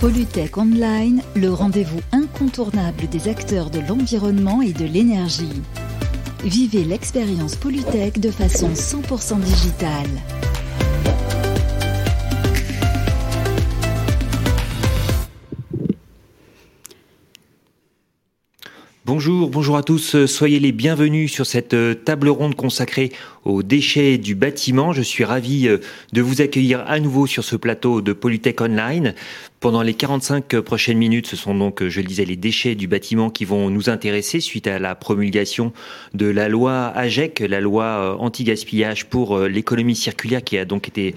Polytech Online, le rendez-vous incontournable des acteurs de l'environnement et de l'énergie. Vivez l'expérience Polytech de façon 100% digitale. Bonjour, bonjour à tous. Soyez les bienvenus sur cette euh, table ronde consacrée aux déchets du bâtiment. Je suis ravi euh, de vous accueillir à nouveau sur ce plateau de Polytech Online. Pendant les 45 prochaines minutes, ce sont donc, je le disais, les déchets du bâtiment qui vont nous intéresser suite à la promulgation de la loi AGEC, la loi euh, anti-gaspillage pour l'économie circulaire qui a donc été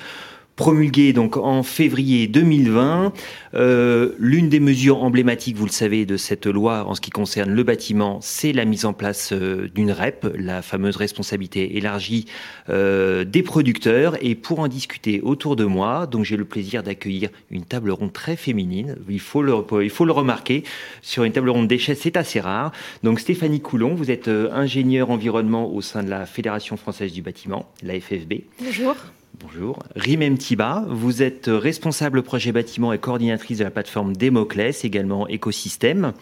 promulguée donc en février 2020. Euh, L'une des mesures emblématiques, vous le savez, de cette loi en ce qui concerne le bâtiment, c'est la mise en place euh, d'une REP, la fameuse responsabilité élargie euh, des producteurs. Et pour en discuter autour de moi, donc j'ai le plaisir d'accueillir une table ronde très féminine. Il faut le, il faut le remarquer. Sur une table ronde déchets, c'est assez rare. Donc Stéphanie Coulon, vous êtes ingénieure environnement au sein de la Fédération française du bâtiment, la FFB. Bonjour. Bonjour. Rimem Tiba, vous êtes responsable projet bâtiment et coordinatrice de la plateforme Démoclès, également écosystème.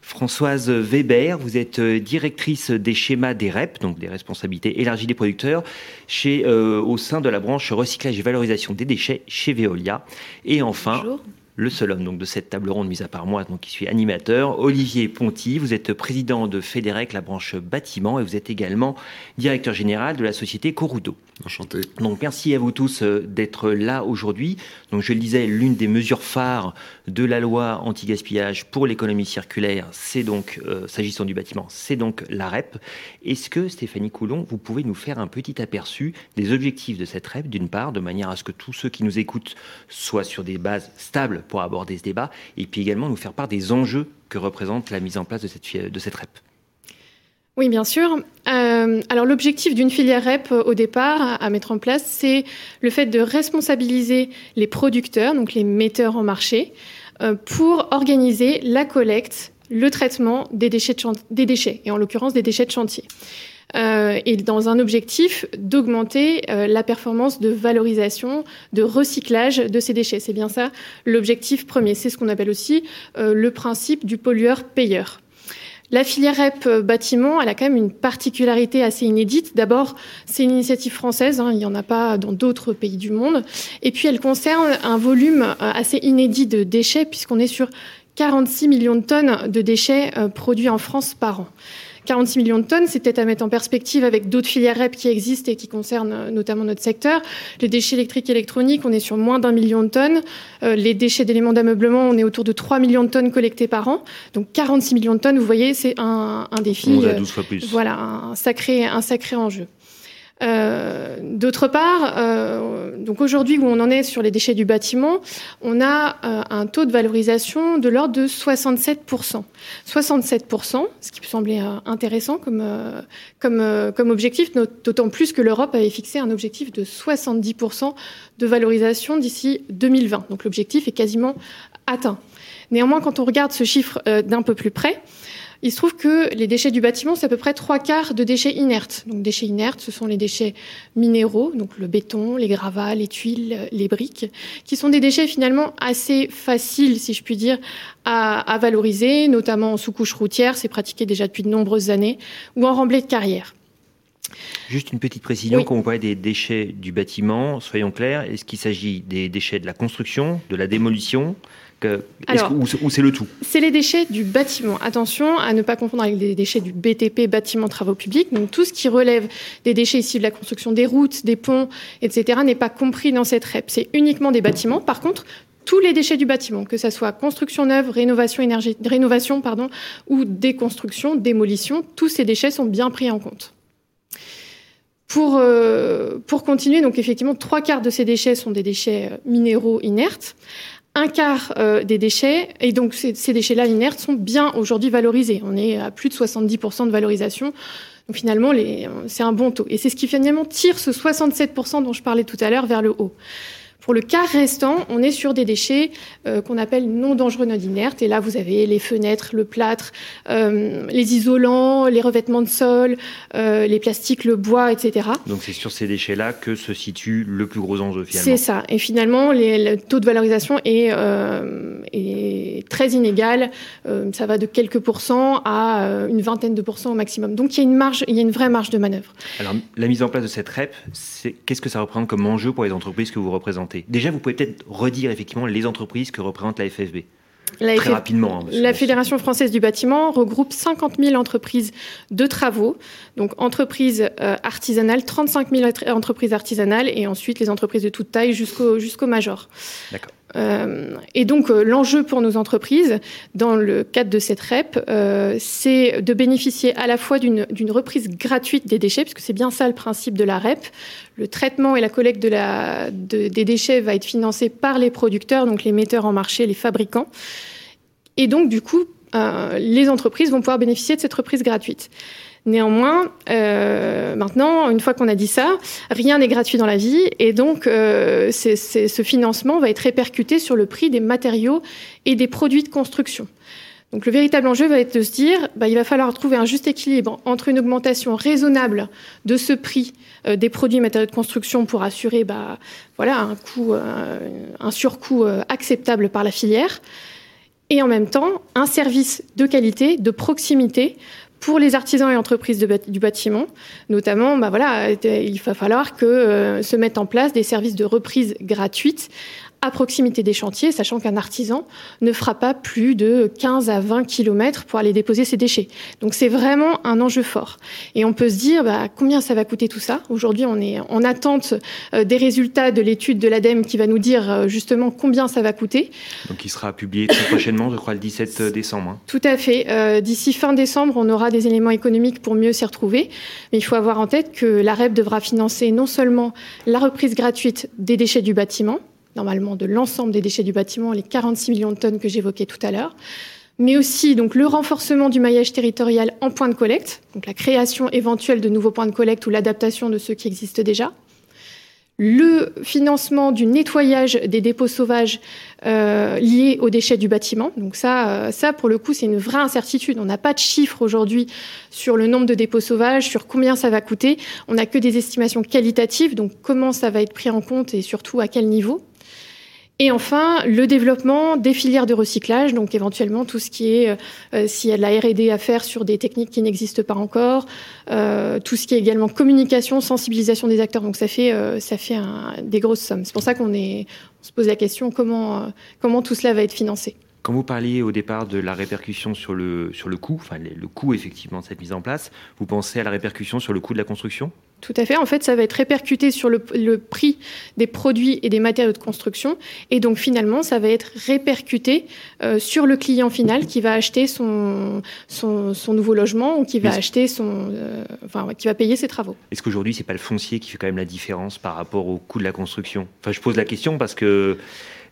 Françoise Weber, vous êtes directrice des schémas des REP, donc des responsabilités élargies des producteurs, chez, euh, au sein de la branche recyclage et valorisation des déchets chez Veolia. Et enfin, Bonjour le seul homme donc de cette table ronde, mise à part moi, donc qui suis animateur, Olivier Ponty. Vous êtes président de Fédérec, la branche bâtiment, et vous êtes également directeur général de la société Corudo. Enchanté. Donc merci à vous tous euh, d'être là aujourd'hui. Donc je le disais, l'une des mesures phares de la loi anti-gaspillage pour l'économie circulaire, c'est donc, euh, s'agissant du bâtiment, c'est donc la REP. Est-ce que Stéphanie Coulon, vous pouvez nous faire un petit aperçu des objectifs de cette REP, d'une part, de manière à ce que tous ceux qui nous écoutent soient sur des bases stables pour aborder ce débat, et puis également nous faire part des enjeux que représente la mise en place de cette, de cette REP Oui, bien sûr. Euh, alors l'objectif d'une filière REP euh, au départ à, mettre en place, c'est le fait de responsabiliser les producteurs, donc les metteurs en marché, euh, pour organiser la collecte, le traitement des déchets, des déchets et en l'occurrence des déchets de chantier. Euh, et dans un objectif d'augmenter euh, la performance de valorisation, de recyclage de ces déchets. C'est bien ça l'objectif premier. C'est ce qu'on appelle aussi euh, le principe du pollueur-payeur. La filière REP bâtiment, elle a quand même une particularité assez inédite. D'abord, c'est une initiative française, hein, il n'y en a pas dans d'autres pays du monde. Et puis, elle concerne un volume assez inédit de déchets, puisqu'on est sur 46 millions de tonnes de déchets produits en France par an. 46 millions de tonnes, c'est peut-être à mettre en perspective avec d'autres filières REP qui existent et qui concernent euh, notamment notre secteur. Les déchets électriques et électroniques, on est sur moins d'un million de tonnes. Euh, les déchets d'éléments d'ameublement, on est autour de 3 millions de tonnes collectées par an. Donc 46 millions de tonnes, vous voyez, c'est un, un défi. On a euh, 12 fois plus. voilà, un sacré, un sacré enjeu. Euh, D'autre part, euh, donc aujourd'hui où on en est sur les déchets du bâtiment, on a euh, un taux de valorisation de l'ordre de 67%. 67%, ce qui peut sembler euh, intéressant comme, objectif, d'autant plus que l'Europe avait fixé un objectif de 70% de valorisation d'ici 2020. Donc l'objectif est quasiment atteint. Néanmoins, quand on regarde ce chiffre d'un peu plus près, il se trouve que les déchets du bâtiment, c'est à peu près trois quarts de déchets inertes. Donc, déchets inertes, ce sont les déchets minéraux, donc le béton, les gravats, les tuiles, les briques, qui sont des déchets finalement assez faciles, si je puis dire, à, à valoriser, notamment en sous-couche routière, c'est pratiqué déjà depuis de nombreuses années, ou en remblai de carrière. Juste une petite précision, Oui. quand on parle des déchets du bâtiment, soyons clairs, est-ce qu'il s'agit des déchets de la construction, de la démolition que, que- ou, c'est le tout? C'est les déchets du bâtiment. Attention à ne pas confondre avec les déchets du BTP, bâtiment travaux publics. Donc tout ce qui relève des déchets issus de la construction des routes, des ponts, etc. n'est pas compris dans cette REP. C'est uniquement des bâtiments. Par contre, tous les déchets du bâtiment, que ce soit construction neuve, rénovation, énergie, rénovation pardon, ou déconstruction, démolition, tous ces déchets sont bien pris en compte. Pour, euh, pour continuer, donc effectivement, trois quarts de ces déchets sont des déchets euh, minéraux inertes un quart euh, des déchets, et donc ces, déchets-là inertes sont bien aujourd'hui valorisés. On est à plus de 70% de valorisation. Donc finalement, les- c'est un bon taux. Et c'est ce qui finalement tire ce 67% dont je parlais tout à l'heure vers le haut. Pour le quart restant, on est sur des déchets euh, qu'on appelle non dangereux non inertes. Et là, vous avez les fenêtres, le plâtre, euh, les isolants, les revêtements de sol, euh, les plastiques, le bois, etc. Donc c'est sur ces déchets-là que se situe le plus gros enjeu finalement. C'est ça. Et finalement, le taux de valorisation est, est très inégal. ça va de quelques pourcents à une vingtaine de pourcents au maximum. Donc il y a une marge, il y a une vraie marge de manœuvre. Alors la mise en place de cette REP, qu'est-ce que ça représente comme enjeu pour les entreprises que vous représentez? Déjà, vous pouvez peut-être redire effectivement les entreprises que représente la FFB. Très rapidement. Hein, la Fédération française du bâtiment regroupe 50 000 entreprises de travaux, donc entreprises euh, artisanales, 35 000 entreprises artisanales et ensuite les entreprises de toute taille jusqu'au jusqu'au major. D'accord. Euh, et donc euh, l'enjeu pour nos entreprises, dans le cadre de cette REP, euh, c'est de bénéficier à la fois d'une reprise gratuite des déchets, puisque c'est bien ça le principe de la REP. Le traitement et la collecte des déchets va être financé par les producteurs, donc les metteurs en marché, les fabricants. Et donc du coup, les entreprises vont pouvoir bénéficier de cette reprise gratuite. Néanmoins, euh, maintenant, une fois qu'on a dit ça, rien n'est gratuit dans la vie et donc euh, ce financement va être répercuté sur le prix des matériaux et des produits de construction. Donc le véritable enjeu va être de se dire, bah, il va falloir trouver un juste équilibre entre une augmentation raisonnable de ce prix euh, des produits et matériaux de construction pour assurer bah, voilà, un, coût, un surcoût acceptable par la filière, et en même temps un service de qualité, de proximité pour les artisans et entreprises du bâtiment, notamment, bah il va falloir que euh, se mettent en place des services de reprise gratuites à proximité des chantiers, sachant qu'un artisan ne fera pas plus de 15 à 20 km pour aller déposer ses déchets. Donc c'est vraiment un enjeu fort. Et on peut se dire bah, combien ça va coûter tout ça? Aujourd'hui, on est en attente euh, des résultats de l'étude de l'ADEME qui va nous dire euh, justement combien ça va coûter. Donc il sera publié très prochainement, je crois, le 17 décembre. Hein. Tout à fait. Euh, d'ici fin décembre, on aura des éléments économiques pour mieux s'y retrouver. Mais il faut avoir en tête que la REP devra financer non seulement la reprise gratuite des déchets du bâtiment, normalement de l'ensemble des déchets du bâtiment, les 46 millions de tonnes que j'évoquais tout à l'heure, mais aussi donc le renforcement du maillage territorial en points de collecte, donc la création éventuelle de nouveaux points de collecte ou l'adaptation de ceux qui existent déjà, le financement du nettoyage des dépôts sauvages euh, liés aux déchets du bâtiment. Donc ça, euh, ça pour le coup, c'est une vraie incertitude. On n'a pas de chiffres aujourd'hui sur le nombre de dépôts sauvages, sur combien ça va coûter. On n'a que des estimations qualitatives, donc comment ça va être pris en compte et surtout à quel niveau. Et enfin, le développement des filières de recyclage, donc éventuellement tout ce qui est, euh, s'il y a de la R&D à faire sur des techniques qui n'existent pas encore, euh, tout ce qui est également communication, sensibilisation des acteurs. Donc ça fait, euh, ça fait des grosses sommes. C'est pour ça qu'on se pose la question comment, comment tout cela va être financé. Quand vous parliez au départ de la répercussion sur le, sur le coût, enfin le coût effectivement de cette mise en place, vous pensez à la répercussion sur le coût de la construction? Tout à fait. En fait, ça va être répercuté sur le, prix des produits et des matériaux de construction. Et donc, finalement, ça va être répercuté euh, sur le client final qui va acheter son, son, nouveau logement ou qui va acheter son, euh, enfin, qui va payer ses travaux. Est-ce qu'aujourd'hui, c'est pas le foncier qui fait quand même la différence par rapport au coût de la construction? Enfin, je pose la question parce que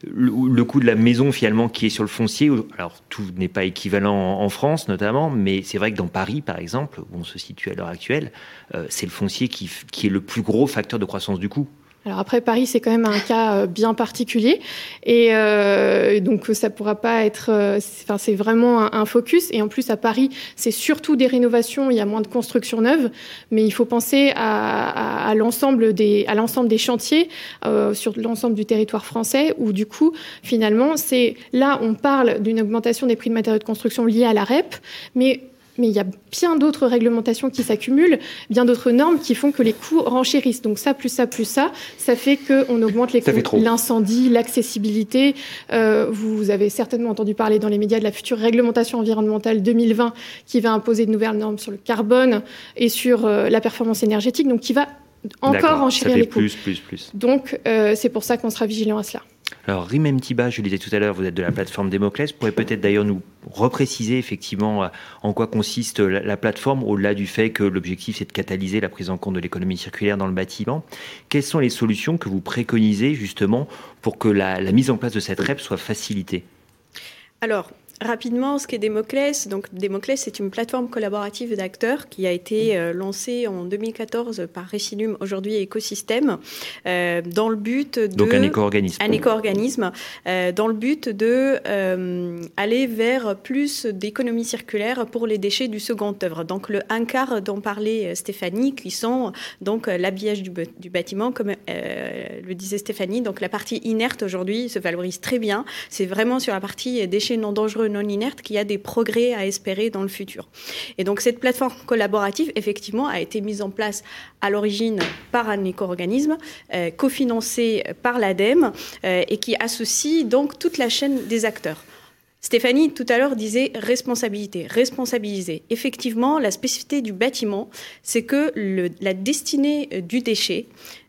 le, coût de la maison finalement qui est sur le foncier, alors tout n'est pas équivalent en, France notamment, mais c'est vrai que dans Paris par exemple, où on se situe à l'heure actuelle, euh, c'est le foncier qui, qui est le plus gros facteur de croissance du coût. Alors après Paris, c'est quand même un cas euh, bien particulier et euh, donc ça pourra pas être. Euh, enfin, c'est vraiment un, focus et en plus à Paris, c'est surtout des rénovations. Il y a moins de construction neuve, mais il faut penser à, à, l'ensemble des à l'ensemble des chantiers euh, sur l'ensemble du territoire français où du coup finalement c'est là on parle d'une augmentation des prix de matériaux de construction liés à la REP, mais mais il y a bien d'autres réglementations qui s'accumulent, bien d'autres normes qui font que les coûts renchérissent. Donc ça, plus ça, plus ça, ça fait qu'on augmente les coûts. L'incendie, l'accessibilité. Euh, vous avez certainement entendu parler dans les médias de la future réglementation environnementale 2020 qui va imposer de nouvelles normes sur le carbone et sur euh, la performance énergétique, donc qui va encore enchérir les coûts. Plus, plus, plus. Donc euh, c'est pour ça qu'on sera vigilant à cela. Alors, Rimem Tiba, je le disais tout à l'heure, vous êtes de la plateforme Démoclès. Vous pourriez peut-être d'ailleurs nous repréciser effectivement euh, en quoi consiste la, plateforme, au-delà du fait que l'objectif c'est de catalyser la prise en compte de l'économie circulaire dans le bâtiment. Quelles sont les solutions que vous préconisez justement pour que la, mise en place de cette REP soit facilitée? Alors, rapidement, ce qu'est Démoclès, donc Démoclès, c'est une plateforme collaborative d'acteurs qui a été euh, lancée en 2014 par Recinum, aujourd'hui Écosystème, euh, dans le but de... Donc un éco-organisme. Un éco-organisme, dans le but de aller vers plus d'économie circulaire pour les déchets du second œuvre. Donc le un quart dont parlait Stéphanie, qui sont donc l'habillage du, du, bâtiment, comme le disait Stéphanie, donc la partie inerte aujourd'hui se valorise très bien. C'est vraiment sur la partie déchets non dangereux non inerte qu'il y a des progrès à espérer dans le futur. Et donc cette plateforme collaborative, effectivement, a été mise en place à l'origine par un éco-organisme, euh, cofinancé par l'ADEME, euh, et qui associe donc toute la chaîne des acteurs. Stéphanie, tout à l'heure, disait responsabilité, responsabiliser. Effectivement, la spécificité du bâtiment, c'est que la destinée du déchet,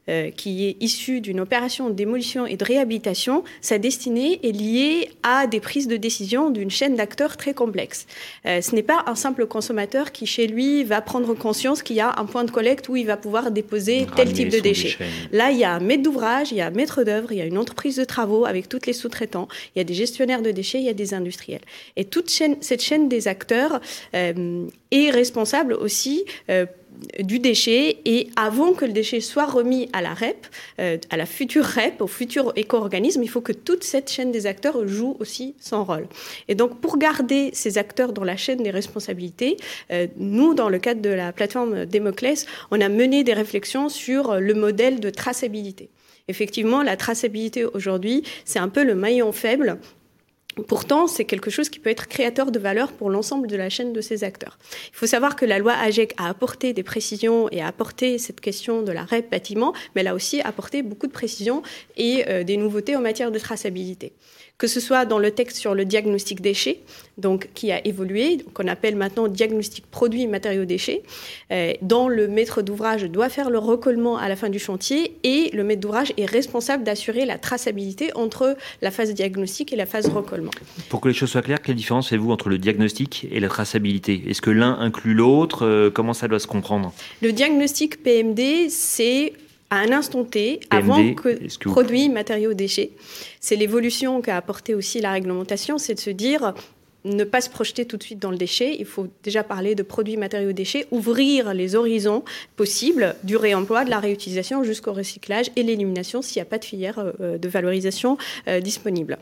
euh, qui est issu d'une opération de démolition et de réhabilitation, sa destinée est liée à des prises de décision d'une chaîne d'acteurs très complexe. Euh, ce n'est pas un simple consommateur qui, chez lui, va prendre conscience qu'il y a un point de collecte où il va pouvoir déposer tel type de déchets. Là, il y a un maître d'ouvrage, il y a un maître d'œuvre, il y a une entreprise de travaux avec tous les sous-traitants, il y a des gestionnaires de déchets, il y a des industriels. Et toute cette chaîne des acteurs euh, est responsable aussi du déchet et avant que le déchet soit remis à la REP, euh, à la future REP, au futur éco-organisme, il faut que toute cette chaîne des acteurs joue aussi son rôle. Et donc pour garder ces acteurs dans la chaîne des responsabilités, euh, nous, dans le cadre de la plateforme Démoclès, on a mené des réflexions sur le modèle de traçabilité. Effectivement, la traçabilité aujourd'hui, c'est un peu le maillon faible Pourtant, c'est quelque chose qui peut être créateur de valeur pour l'ensemble de la chaîne de ces acteurs. Il faut savoir que la loi AGEC a apporté des précisions et a apporté cette question de la REP bâtiment, mais elle a aussi apporté beaucoup de précisions et euh, des nouveautés en matière de traçabilité que ce soit dans le texte sur le diagnostic déchets, donc qui a évolué, qu'on appelle maintenant diagnostic produits matériaux déchets, euh, dont le maître d'ouvrage doit faire le recollement à la fin du chantier et le maître d'ouvrage est responsable d'assurer la traçabilité entre la phase diagnostic et la phase recollement. Pour que les choses soient claires, quelle différence faites-vous entre le diagnostic et la traçabilité? Est-ce que l'un inclut l'autre? Euh, Comment ça doit se comprendre? Le diagnostic PMD, c'est à un instant T, avant que, produits, matériaux, déchets. C'est l'évolution qu'a apporté aussi la réglementation, c'est de se dire ne pas se projeter tout de suite dans le déchet. Il faut déjà parler de produits, matériaux, déchets, ouvrir les horizons possibles du réemploi, de la réutilisation jusqu'au recyclage et l'élimination s'il n'y a pas de filière euh, de valorisation euh, disponible.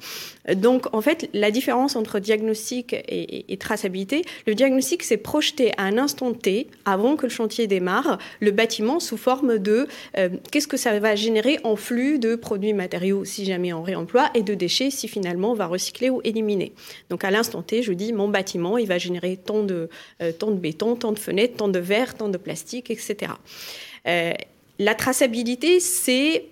Donc, en fait, la différence entre diagnostic et, traçabilité, le diagnostic, c'est projeter à un instant T, avant que le chantier démarre, le bâtiment sous forme de euh, qu'est-ce que ça va générer en flux de produits, matériaux si jamais on réemploi et de déchets si finalement on va recycler ou éliminer. Donc, à l'instant T, je dis mon bâtiment, il va générer tant de, euh, de béton, tant de fenêtres, tant de verre, tant de plastique, etc. Euh, la traçabilité, c'est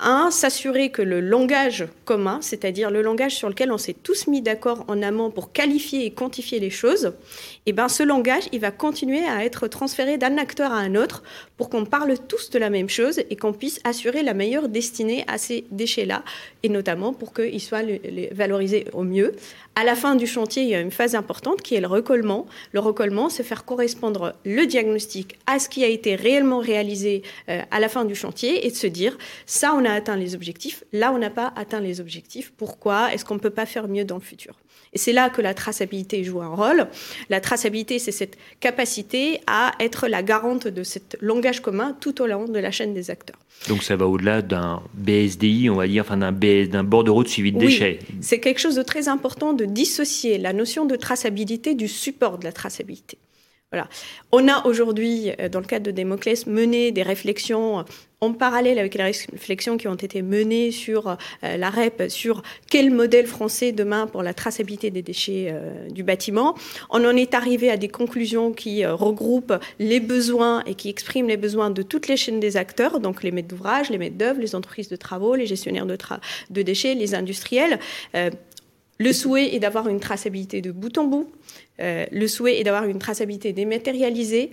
un, s'assurer que le langage commun, c'est-à-dire le langage sur lequel on s'est tous mis d'accord en amont pour qualifier et quantifier les choses, eh ben, ce langage, il va continuer à être transféré d'un acteur à un autre pour qu'on parle tous de la même chose et qu'on puisse assurer la meilleure destinée à ces déchets-là, et notamment pour qu'ils soient valorisés au mieux. À la fin du chantier, il y a une phase importante qui est le recollement. Le recollement, c'est faire correspondre le diagnostic à ce qui a été réellement réalisé euh, à la fin du chantier et de se dire, ça, on a atteint les objectifs, là, on n'a pas atteint les objectifs. Pourquoi? Est-ce qu'on ne peut pas faire mieux dans le futur? Et c'est là que la traçabilité joue un rôle. La traçabilité, c'est cette capacité à être la garante de ce langage commun tout au long de la chaîne des acteurs. Donc ça va au-delà d'un BSDI, on va dire, enfin d'un, d'un bordereau de suivi de déchets. C'est quelque chose de très important de dissocier la notion de traçabilité du support de la traçabilité. On a aujourd'hui, euh, dans le cadre de Démoclès, mené des réflexions en parallèle avec les réflexions qui ont été menées sur euh, la REP, sur quel modèle français demain pour la traçabilité des déchets euh, du bâtiment. On en est arrivé à des conclusions qui euh, regroupent les besoins et qui expriment les besoins de toutes les chaînes des acteurs, donc les maîtres d'ouvrage, les maîtres d'œuvre, les entreprises de travaux, les gestionnaires de déchets, les industriels. le souhait est d'avoir une traçabilité de bout en bout. Le souhait est d'avoir une traçabilité dématérialisée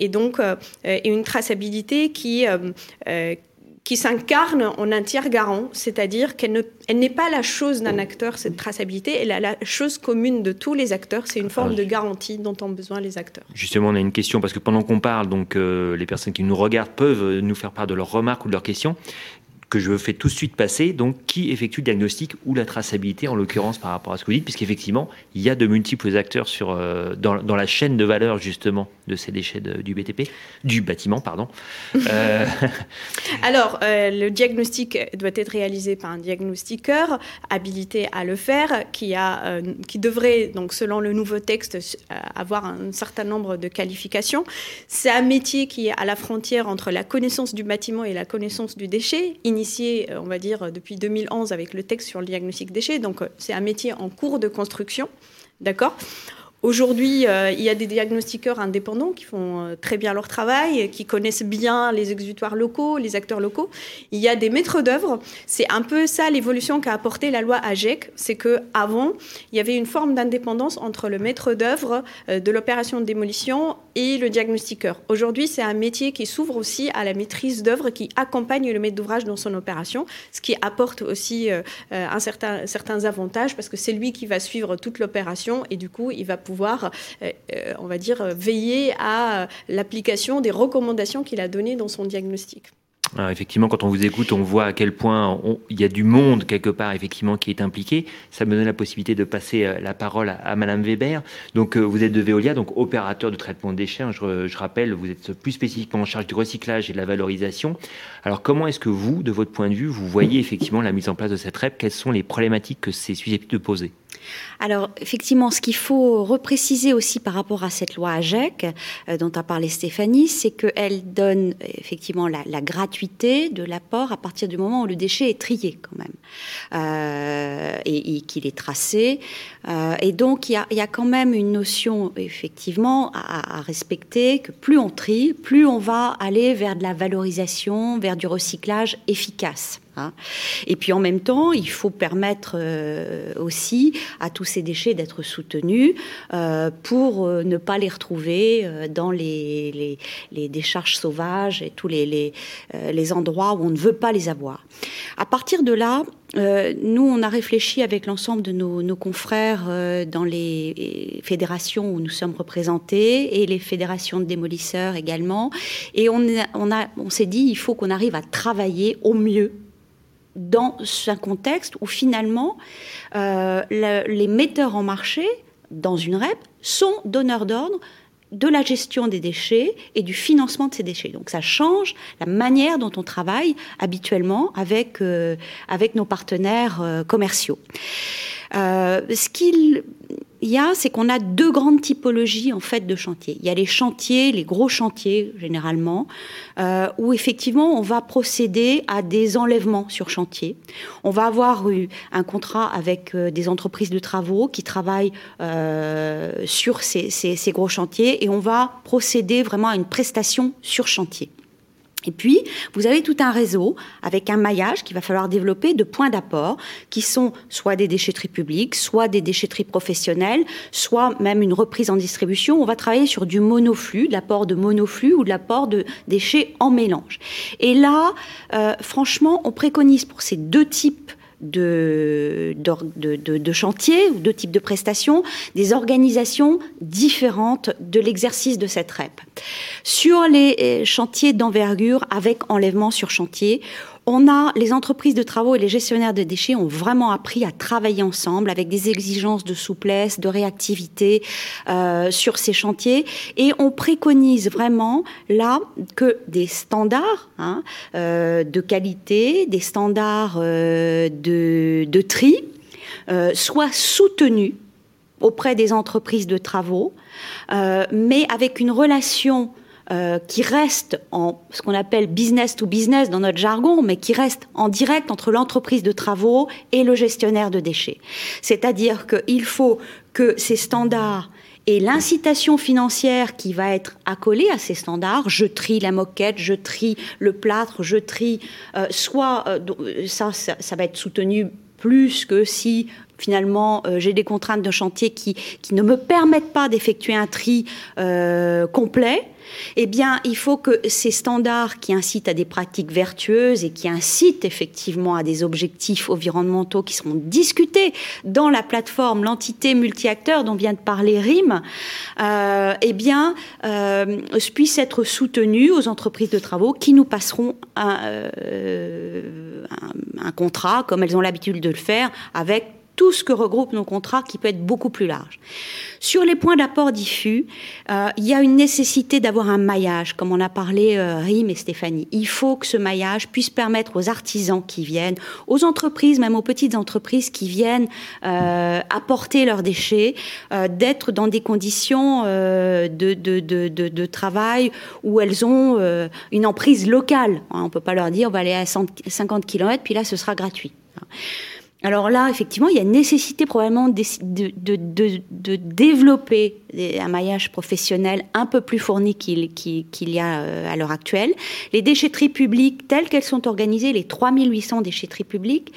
et donc euh, une traçabilité qui euh, euh, qui s'incarne en un tiers garant, c'est-à-dire qu'elle n'est pas la chose d'un acteur, cette traçabilité, elle est la chose commune de tous les acteurs, c'est une forme de garantie dont ont besoin les acteurs. Justement, on a une question, parce que pendant qu'on parle, donc les personnes qui nous regardent peuvent nous faire part de leurs remarques ou de leurs questions. Que je fais tout de suite passer. Donc, qui effectue le diagnostic ou la traçabilité, en l'occurrence par rapport à ce que vous dites, puisqu'effectivement, il y a de multiples acteurs sur, euh, dans, la chaîne de valeur justement de ces déchets du BTP, du bâtiment, pardon. Euh, Alors, euh, le diagnostic doit être réalisé par un diagnostiqueur habilité à le faire, qui, a, qui devrait, donc selon le nouveau texte, avoir un certain nombre de qualifications. C'est un métier qui est à la frontière entre la connaissance du bâtiment et la connaissance du déchet, initié, on va dire, depuis 2011 avec le texte sur le diagnostic déchet. Donc, c'est un métier en cours de construction. D'accord? Aujourd'hui, euh, il y a des diagnostiqueurs indépendants qui font euh, très bien leur travail, qui connaissent bien les exutoires locaux, les acteurs locaux. Il y a des maîtres d'œuvre. C'est un peu ça l'évolution qu'a apporté la loi AGEC. C'est que avant, il y avait une forme d'indépendance entre le maître d'œuvre euh, de l'opération de démolition et le diagnostiqueur. Aujourd'hui, c'est un métier qui s'ouvre aussi à la maîtrise d'œuvre, qui accompagne le maître d'ouvrage dans son opération, ce qui apporte aussi un certain, certains avantages parce que c'est lui qui va suivre toute l'opération et du coup, il va pouvoir pouvoir, euh, euh, on va dire, veiller à l'application des recommandations qu'il a données dans son diagnostic effectivement, quand on vous écoute, on voit à quel point il y a du monde quelque part effectivement qui est impliqué. Ça me donne la possibilité de passer euh, la parole à, Madame Weber. Donc, euh, vous êtes de Veolia, donc opérateur de traitement de déchets. Je, rappelle, vous êtes plus spécifiquement en charge du recyclage et de la valorisation. Alors, comment est-ce que vous, de votre point de vue, vous voyez effectivement la mise en place de cette REP? Quelles sont les problématiques que c'est susceptible de poser? Alors, effectivement, ce qu'il faut repréciser aussi par rapport à cette loi AGEC, euh, dont a parlé Stéphanie, c'est qu'elle donne effectivement la gratuité de l'apport à partir du moment où le déchet est trié quand même euh, et, qu'il est tracé. Euh, et donc il y, a, quand même une notion effectivement à, respecter que plus on trie, plus on va aller vers de la valorisation, vers du recyclage efficace. Hein. Et puis en même temps, il faut permettre euh, aussi à tous ces déchets d'être soutenus euh, pour euh, ne pas les retrouver dans les, décharges sauvages et tous les, endroits où on ne veut pas les avoir. À partir de là, nous, on a réfléchi avec l'ensemble de nos, confrères dans les fédérations où nous sommes représentés et les fédérations de démolisseurs également. Et on, on s'est dit, il faut qu'on arrive à travailler au mieux dans un contexte où finalement euh, les metteurs en marché dans une REP sont donneurs d'ordre de la gestion des déchets et du financement de ces déchets. Donc ça change la manière dont on travaille habituellement avec, euh, avec nos partenaires euh, commerciaux. ce qu'il il y a, c'est qu'on a deux grandes typologies en fait de chantiers. Il y a les chantiers, les gros chantiers généralement, euh, où effectivement on va procéder à des enlèvements sur chantier. On va avoir eu un contrat avec euh, des entreprises de travaux qui travaillent euh, sur ces, ces gros chantiers et on va procéder vraiment à une prestation sur chantier. Et puis, vous avez tout un réseau avec un maillage qu'il va falloir développer de points d'apport qui sont soit des déchetteries publiques, soit des déchetteries professionnelles, soit même une reprise en distribution. On va travailler sur du monoflux, de l'apport de monoflux ou de l'apport de déchets en mélange. Et là, euh, franchement, on préconise pour ces deux types de, chantiers ou de types de prestations, des organisations différentes de l'exercice de cette REP. Sur les euh, chantiers d'envergure avec enlèvement sur chantier, on a les entreprises de travaux et les gestionnaires de déchets ont vraiment appris à travailler ensemble avec des exigences de souplesse, de réactivité euh, sur ces chantiers, et on préconise vraiment là que des standards hein, euh, de qualité, des standards euh, de, de, tri soient soutenus auprès des entreprises de travaux, mais avec une relation euh, qui reste en ce qu'on appelle business to business dans notre jargon, mais qui reste en direct entre l'entreprise de travaux et le gestionnaire de déchets. C'est-à-dire qu'il faut que ces standards et l'incitation financière qui va être accolée à ces standards, je trie la moquette, je trie le plâtre, je trie, euh, soit euh, ça, ça, va être soutenu plus que si finalement j'ai des contraintes de chantier qui, qui ne me permettent pas d'effectuer un tri complet eh bien, il faut que ces standards qui incitent à des pratiques vertueuses et qui incitent effectivement à des objectifs environnementaux qui seront discutés dans la plateforme, l'entité multi-acteurs dont vient de parler RIM, euh, eh bien, euh, puissent être soutenus aux entreprises de travaux qui nous passeront euh, un contrat, comme elles ont l'habitude de le faire, avec tout ce que regroupe nos contrats qui peut être beaucoup plus large. Sur les points d'apport diffus, euh, il y a une nécessité d'avoir un maillage, comme on a parlé euh, Rim et Stéphanie. Il faut que ce maillage puisse permettre aux artisans qui viennent, aux entreprises, même aux petites entreprises qui viennent euh, apporter leurs déchets, d'être dans des conditions de, de, travail où elles ont une emprise locale. On ne peut pas leur dire on va aller à 50 km, puis là ce sera gratuit. Alors là, effectivement, il y a nécessité probablement de, de, développer un maillage professionnel un peu plus fourni qu'il y a euh, à l'heure actuelle. Les déchetteries publiques, telles qu'elles sont organisées, les 3800 déchetteries publiques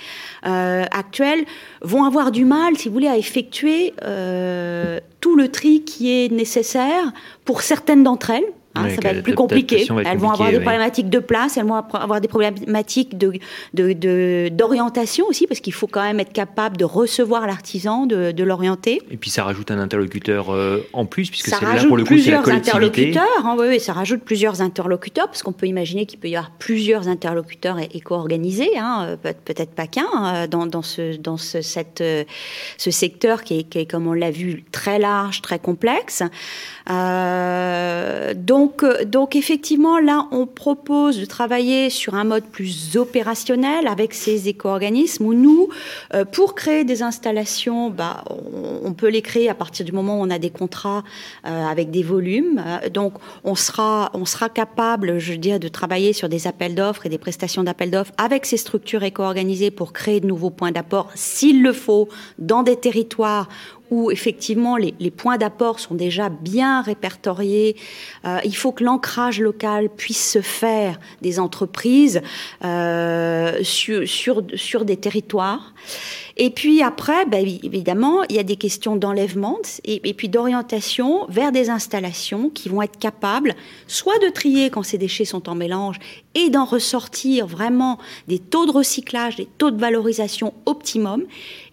euh, actuelles, vont avoir du mal, si vous voulez, à effectuer euh, tout le tri qui est nécessaire pour certaines d'entre elles Hein, ça va être plus compliqué. elles vont avoir des problématiques de place, elles vont avoir des problématiques de, d'orientation aussi, parce qu'il faut quand même être capable de recevoir l'artisan, de, l'orienter. Et puis ça rajoute un interlocuteur euh, en plus, puisque c'est là pour le coup, c'est la interlocuteurs. Hein, oui, ça rajoute plusieurs interlocuteurs, parce qu'on peut imaginer qu'il peut y avoir plusieurs interlocuteurs éco-organisés, hein, peut-être pas qu'un, euh, dans, dans, ce, dans ce, cette, euh, ce secteur qui est, qui est, comme on l'a vu, très large, très complexe. Euh, donc, euh, donc effectivement, là, on propose de travailler sur un mode plus opérationnel avec ces éco-organismes où nous, euh, pour créer des installations, bah, on, peut les créer à partir du moment où on a des contrats avec des volumes. donc, on sera, capable, je dire, de travailler sur des appels d'offres et des prestations d'appels d'offres avec ces structures éco-organisées pour créer de nouveaux points d'apport, s'il le faut, dans des territoires où effectivement les, points d'apport sont déjà bien répertoriés. Euh, il faut que l'ancrage local puisse se faire des entreprises euh, sur, des territoires. Et puis après, ben, évidemment, il y a des questions d'enlèvement et, et, puis d'orientation vers des installations qui vont être capables soit de trier quand ces déchets sont en mélange et d'en ressortir vraiment des taux de recyclage, des taux de valorisation optimum.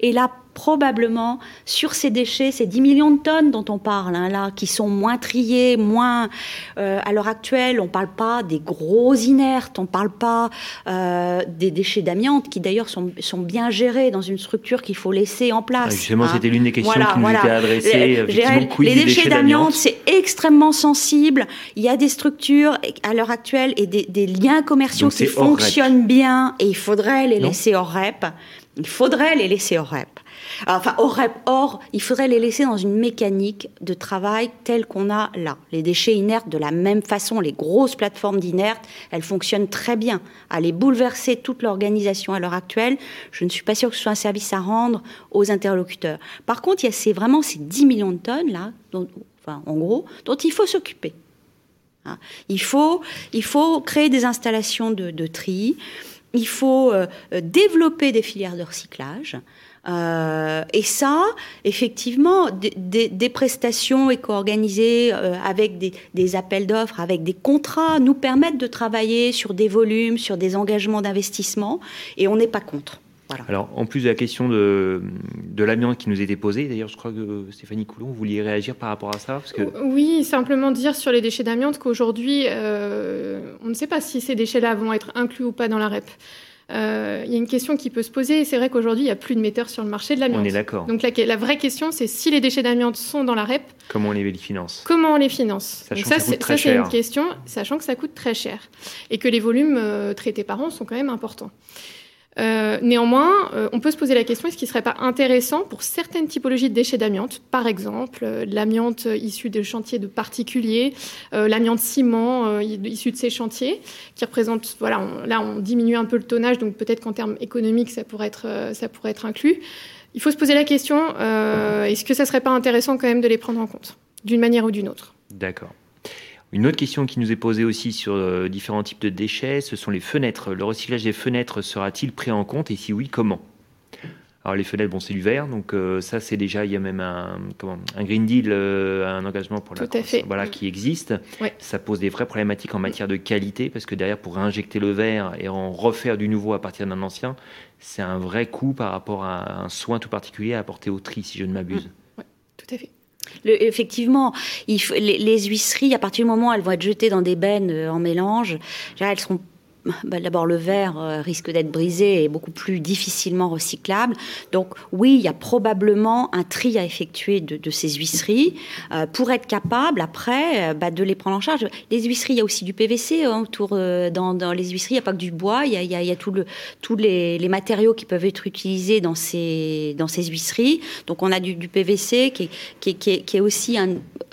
Et là, probablement sur ces déchets, ces 10 millions de tonnes dont on parle, hein, là, qui sont moins triés, moins... Euh, à l'heure actuelle, on ne parle pas des gros inertes, on ne parle pas euh, des déchets d'amiante, qui d'ailleurs sont, sont, bien gérés dans une structure qu'il faut laisser en place. justement, hein. c'était l'une des questions qui nous était adressée. Les, les déchets, d'amiante, c'est extrêmement sensible. Il y a des structures à l'heure actuelle et des, liens commerciaux qui fonctionnent bien et il faudrait les laisser hors REP. Il faudrait les laisser hors REP. Or, il faudrait les laisser dans une mécanique de travail telle qu'on a là. Les déchets inertes, de la même façon, les grosses plateformes d'inertes, elles fonctionnent très bien. Aller bouleverser toute l'organisation à l'heure actuelle, je ne suis pas sûre que ce soit un service à rendre aux interlocuteurs. Par contre, il y a ces, vraiment ces 10 millions de tonnes, là, enfin, en gros, dont il faut s'occuper. Hein. Il, faut, il faut créer des installations de, tri, il faut euh, euh, développer des filières de recyclage. Euh, et ça, effectivement, des, prestations éco-organisées euh, avec des, appels d'offres, avec des contrats, nous permettent de travailler sur des volumes, sur des engagements d'investissement, et on n'est pas contre. Alors, en plus de la question de, de l'amiante qui nous était posée, d'ailleurs, je crois que Stéphanie Coulon, vous vouliez réagir par rapport à ça parce que... Oui, simplement dire sur les déchets d'amiante qu'aujourd'hui, euh, on ne sait pas si ces déchets-là vont être inclus ou pas dans la REP. Euh, il y a une question qui peut se poser. C'est vrai qu'aujourd'hui, il n'y a plus de metteurs sur le marché de l'amiante. On est d'accord. Donc la, la, vraie question, c'est si les déchets d'amiante sont dans la REP. Comment on les finance? Comment on les finance? Donc ça, ça c'est une question, sachant que ça coûte très cher et que les volumes euh, traités par an sont quand même importants. Euh, néanmoins, euh, on peut se poser la question est-ce qu'il ne serait pas intéressant pour certaines typologies de déchets d'amiante, par exemple euh, l'amiante issue de chantiers de particuliers, l'amiante ciment issu de ces chantiers, qui représente, voilà, là on diminue un peu le tonnage, donc peut-être qu'en termes économiques ça pourrait être, ça pourrait être inclus. Il faut se poser la question est-ce que ça ne serait pas intéressant quand même de les prendre en compte, d'une manière ou d'une autre? D'accord. Une autre question qui nous est posée aussi sur euh, différents types de déchets, ce sont les fenêtres. Le recyclage des fenêtres sera-t-il pris en compte et si oui, comment? Alors les fenêtres, bon, c'est l'hiver, donc euh, ça c'est déjà, il y a même un, comment, un Green Deal, euh, un engagement pour la Tout voilà, qui existe. Ça pose des vraies problématiques en matière de qualité, parce que derrière, pour réinjecter le verre et en refaire du nouveau à partir d'un ancien, c'est un vrai coût par rapport à un soin tout particulier à apporter au tri, si je ne m'abuse. Mmh. Oui, tout à fait effectivement, les, huisseries, à partir du moment où elles vont être jetées dans des bennes euh, en mélange, elles seront bah, d'abord le verre euh, risque d'être brisé et beaucoup plus difficilement recyclable. Donc oui, il y a probablement un tri à effectuer de, ces huisseries euh, pour être capable après euh, bah, de les prendre en charge. Les huisseries, il y a aussi du PVC hein, autour dans, les huisseries. Il n'y a pas que du bois. Il y a, tous les, matériaux qui peuvent être utilisés dans ces huisseries. Donc on a du, PVC qui est aussi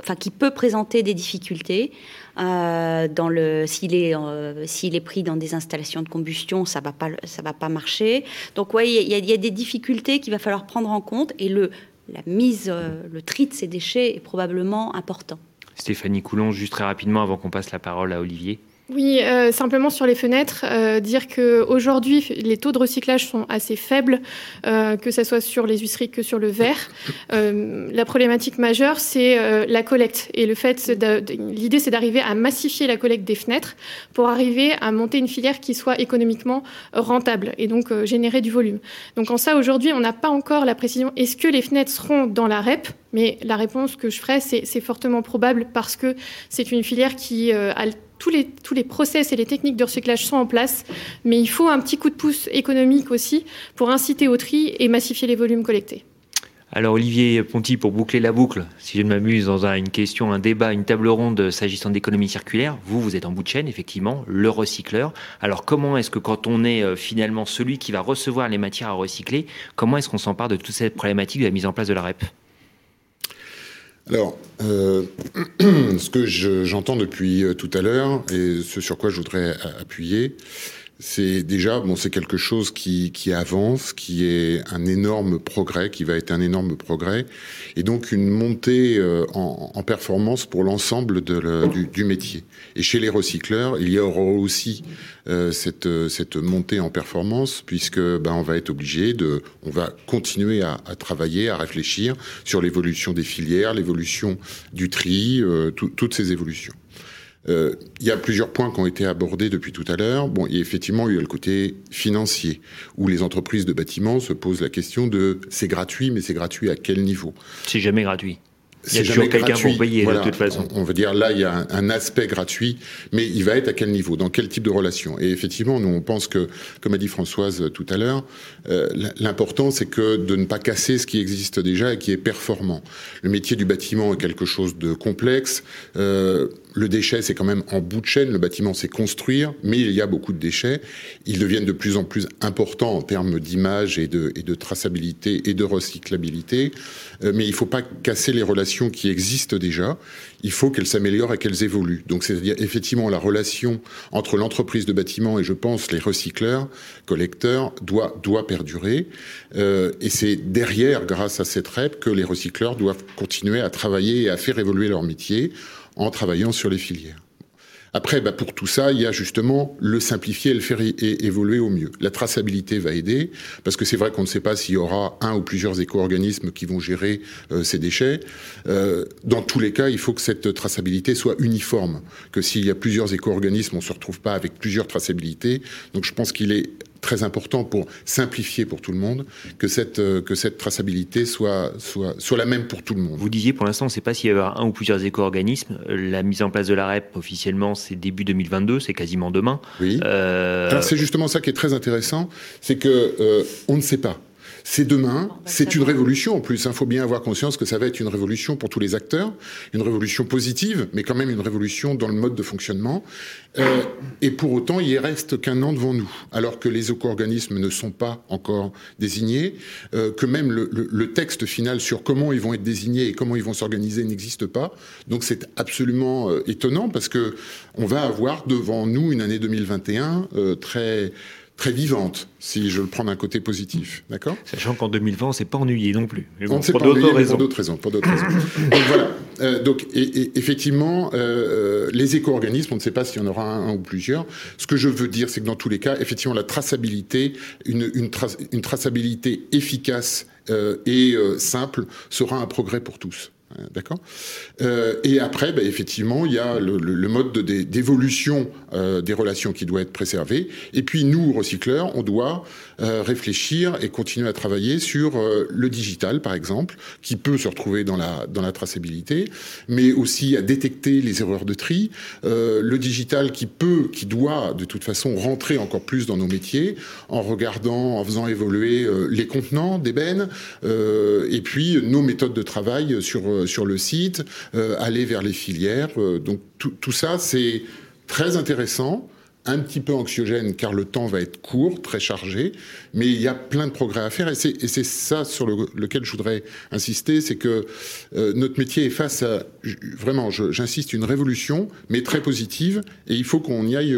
enfin qui peut présenter des difficultés. Euh, dans le, s'il est, euh, s'il est pris dans des installations de combustion, ça va pas, ça va pas marcher. Donc, ouais, il y, a des difficultés qu'il va falloir prendre en compte et le, la mise, euh, le tri de ces déchets est probablement important. Stéphanie Coulon, juste très rapidement avant qu'on passe la parole à Olivier. Oui, euh, simplement sur les fenêtres, euh, dire que aujourd'hui les taux de recyclage sont assez faibles, euh, que ce soit sur les huisseries que sur le verre. la problématique majeure, c'est la collecte et le fait, l'idée, c'est d'arriver à massifier la collecte des fenêtres pour arriver à monter une filière qui soit économiquement rentable et donc générer du volume. Donc en ça, aujourd'hui, on n'a pas encore la précision. Est-ce que les fenêtres seront dans la REP? Mais la réponse que je ferai, c'est fortement probable parce que c'est une filière qui a tous les, tous les process et les techniques de recyclage sont en place, mais il faut un petit coup de pouce économique aussi pour inciter au tri et massifier les volumes collectés. Alors Olivier Ponty, pour boucler la boucle, si je ne m'amuse dans une question, un débat, une table ronde s'agissant d'économie circulaire, vous, vous êtes en bout de chaîne, effectivement, le recycleur. Alors comment est-ce que quand on est euh, finalement celui qui va recevoir les matières à recycler, comment est-ce qu'on s'empare de toute cette problématique de la mise en place de la REP alors, euh, ce que j'entends depuis euh, tout à l'heure et ce sur quoi je voudrais appuyer, c'est déjà bon, c'est quelque chose qui, qui avance, qui est un énorme progrès, qui va être un énorme progrès, et donc une montée euh, en, en performance pour l'ensemble du, du, métier. Et chez les recycleurs, il y aura aussi euh, cette, cette montée en performance, puisque ben, on va être obligé de, on va continuer à, à travailler, à réfléchir sur l'évolution des filières, l'évolution du tri, euh, toutes ces évolutions. Euh, il y a plusieurs points qui ont été abordés depuis tout à l'heure. Bon, il y a effectivement le côté financier, où les entreprises de bâtiments se posent la question de c'est gratuit, mais c'est gratuit à quel niveau? C'est jamais gratuit. Il y a toujours quelqu'un pour payer de toute façon. On, veut dire là, il y a un, aspect gratuit, mais il va être à quel niveau, dans quel type de relation. Et effectivement, nous on pense que, comme a dit Françoise tout à l'heure, euh, l'important c'est que de ne pas casser ce qui existe déjà et qui est performant. Le métier du bâtiment est quelque chose de complexe. Euh, le déchet, c'est quand même en bout de chaîne. Le bâtiment, c'est construire, mais il y a beaucoup de déchets. Ils deviennent de plus en plus importants en termes d'image et de, et de traçabilité et de recyclabilité. Euh, mais il ne faut pas casser les relations qui existent déjà. Il faut qu'elles s'améliorent et qu'elles évoluent. Donc, c'est-à-dire effectivement la relation entre l'entreprise de bâtiment et, je pense, les recycleurs, collecteurs, doit, doit perdurer. Euh, et c'est derrière, grâce à cette REP, que les recycleurs doivent continuer à travailler et à faire évoluer leur métier en travaillant sur les filières. Après, bah, pour tout ça, il y a justement le simplifier et le faire évoluer au mieux. La traçabilité va aider, parce que c'est vrai qu'on ne sait pas s'il y aura un ou plusieurs éco-organismes qui vont gérer euh, ces déchets. Euh, dans tous les cas, il faut que cette traçabilité soit uniforme, que s'il y a plusieurs éco-organismes, on ne se retrouve pas avec plusieurs traçabilités. Donc je pense qu'il est très important pour simplifier pour tout le monde, que cette, euh, que cette traçabilité soit, soit, soit la même pour tout le monde. Vous disiez pour l'instant, on ne sait pas s'il y avoir un ou plusieurs éco-organismes. La mise en place de la REP officiellement, c'est début 2022, c'est quasiment demain. Oui. Euh... Alors c'est justement ça qui est très intéressant, c'est que euh, on ne sait pas. C'est demain, c'est une révolution en plus. Il faut bien avoir conscience que ça va être une révolution pour tous les acteurs, une révolution positive, mais quand même une révolution dans le mode de fonctionnement. Euh, et pour autant, il reste qu'un an devant nous, alors que les éco-organismes ne sont pas encore désignés, euh, que même le, le, le, texte final sur comment ils vont être désignés et comment ils vont s'organiser n'existe pas. Donc c'est absolument euh, étonnant parce que on va avoir devant nous une année 2021 euh, très très vivante, si je le prends d'un côté positif. D'accord? Sachant qu'en 2020, on s'est pas ennuyé non plus. on s'est pas ennuyé pour d'autres raisons. Pour d'autres raisons. donc voilà. Euh, donc et, et, effectivement, euh, les éco-organismes, on ne sait pas s'il y en aura un, un, ou plusieurs. Ce que je veux dire, c'est que dans tous les cas, effectivement, la traçabilité, une, une, tra une traçabilité efficace euh, et euh, simple sera un progrès pour tous. Hein, d'accord euh, Et après, bah, effectivement, il y a le, mode d'évolution euh, des relations qui doit être préservé. Et puis, nous, recycleurs, on doit euh, réfléchir et continuer à travailler sur le digital, par exemple, qui peut se retrouver dans la, dans la traçabilité, mais aussi à détecter les erreurs de tri. le digital qui peut, qui doit, de toute façon, rentrer encore plus dans nos métiers en regardant, en faisant évoluer les contenants d'ébène, et puis nos méthodes de travail sur euh, sur le site, euh, aller vers les filières. Euh, donc tout, ça, c'est très intéressant un petit peu anxiogène car le temps va être court, très chargé, mais il y a plein de progrès à faire et c'est ça sur lequel je voudrais insister, c'est que notre métier est face à, vraiment, j'insiste, une révolution, mais très positive et il faut qu'on y aille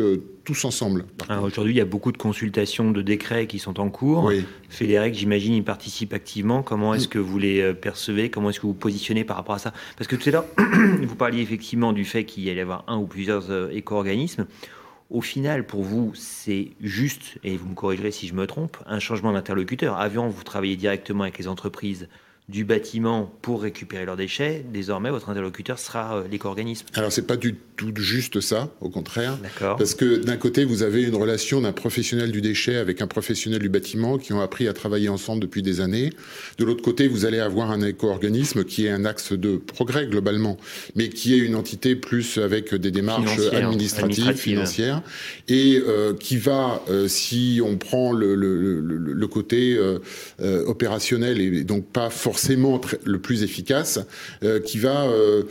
tous ensemble. Aujourd'hui, il y a beaucoup de consultations de décrets qui sont en cours. Oui. Fédéric, j'imagine, il participe activement. Comment est-ce que vous les euh, percevez? Comment est-ce que vous positionnez par rapport à ça? Parce que tout à l'heure, vous parliez effectivement du fait qu'il y allait y avoir un ou plusieurs euh, éco-organismes. Au final, pour vous, c'est juste, et vous me corrigerez si je me trompe, un changement d'interlocuteur. Avant, vous travaillez directement avec les entreprises du bâtiment pour récupérer leurs déchets, désormais votre interlocuteur sera euh, l'éco-organisme. Alors c'est pas du tout juste ça, au contraire. Parce que d'un côté, vous avez une relation d'un professionnel du déchet avec un professionnel du bâtiment qui ont appris à travailler ensemble depuis des années. De l'autre côté, vous allez avoir un éco-organisme qui est un axe de progrès globalement, mais qui est une entité plus avec des démarches administratives, financières, et euh, qui va, euh, si on prend le, le, le, le côté opérationnel et donc pas forcément forcément le plus efficace, euh, qui va euh,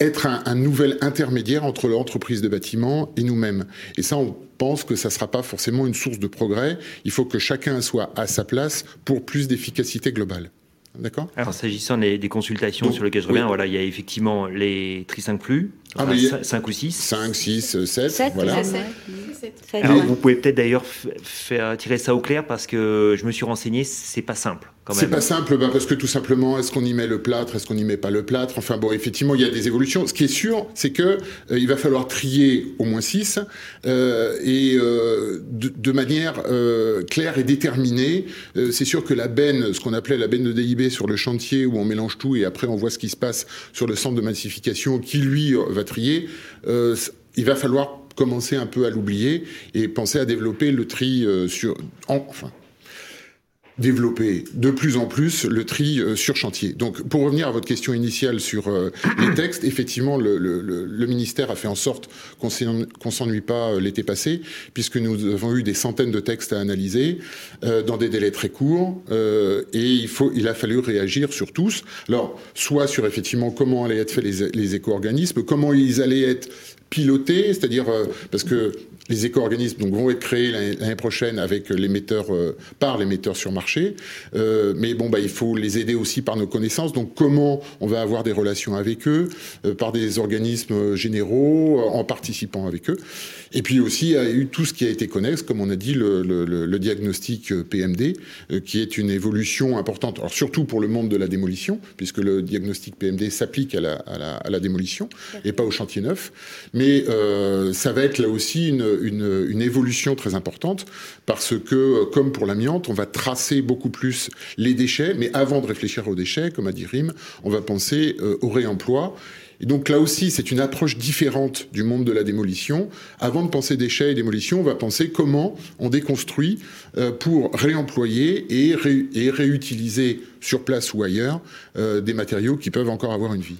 être un, nouvel intermédiaire entre l'entreprise de bâtiment et nous-mêmes. Et ça, on pense que ça ne sera pas forcément une source de progrès. Il faut que chacun soit à sa place pour plus d'efficacité globale. D'accord? Alors, s'agissant des, consultations sur lesquelles je reviens, voilà, il y a effectivement les tri 5 plus, ah, 5 ou 6. 5, 6, 7, voilà. 7. Alors, vous pouvez peut-être d'ailleurs faire tirer ça au clair parce que je me suis renseigné, c'est pas simple. C'est pas simple bah, parce que tout simplement, est-ce qu'on y met le plâtre, est-ce qu'on y met pas le plâtre? Enfin bon, effectivement, il y a des évolutions. Ce qui est sûr, c'est que euh, il va falloir trier au moins 6 euh, et euh, de, de, manière euh, claire et déterminée. Euh, c'est sûr que la benne, ce qu'on appelait la benne de DIB sur le chantier où on mélange tout et après on voit ce qui se passe sur le centre de massification qui lui va trier. il va falloir commencer un peu à l'oublier et penser à développer le tri euh, sur, enfin, développer de plus en plus le tri euh, sur chantier. Donc, pour revenir à votre question initiale sur euh, les textes, effectivement, le, le, le, ministère a fait en sorte qu'on ne s'ennuie pas l'été passé, puisque nous avons eu des centaines de textes à analyser euh, dans des délais très courts, et il, faut, il a fallu réagir sur tous. Alors, soit sur effectivement comment allaient être faits les, les éco-organismes, comment ils allaient être piloter, c'est-à-dire euh, parce que les éco-organismes donc, vont être créés l'année prochaine avec les metteurs, euh, par les metteurs sur marché. Euh, mais bon, bah, il faut les aider aussi par nos connaissances. Donc, comment on va avoir des relations avec eux, par des organismes généraux, en participant avec eux. Et puis aussi, il y a eu tout ce qui a été connexe, comme on a dit, le, le, le diagnostic PMD, qui est une évolution importante. Alors, surtout pour le monde de la démolition, puisque le diagnostic PMD s'applique à la, à, la, à la, démolition et pas au chantier neuf. Mais mais euh, ça va être là aussi une, une, une, évolution très importante parce que, comme pour l'amiante, on va tracer beaucoup plus les déchets, mais avant de réfléchir aux déchets, comme a dit Rim, on va penser euh, au réemploi. Et donc là aussi, c'est une approche différente du monde de la démolition. Avant de penser déchets et démolition, on va penser comment on déconstruit euh, pour réemployer et, réutiliser sur place ou ailleurs euh, des matériaux qui peuvent encore avoir une vie.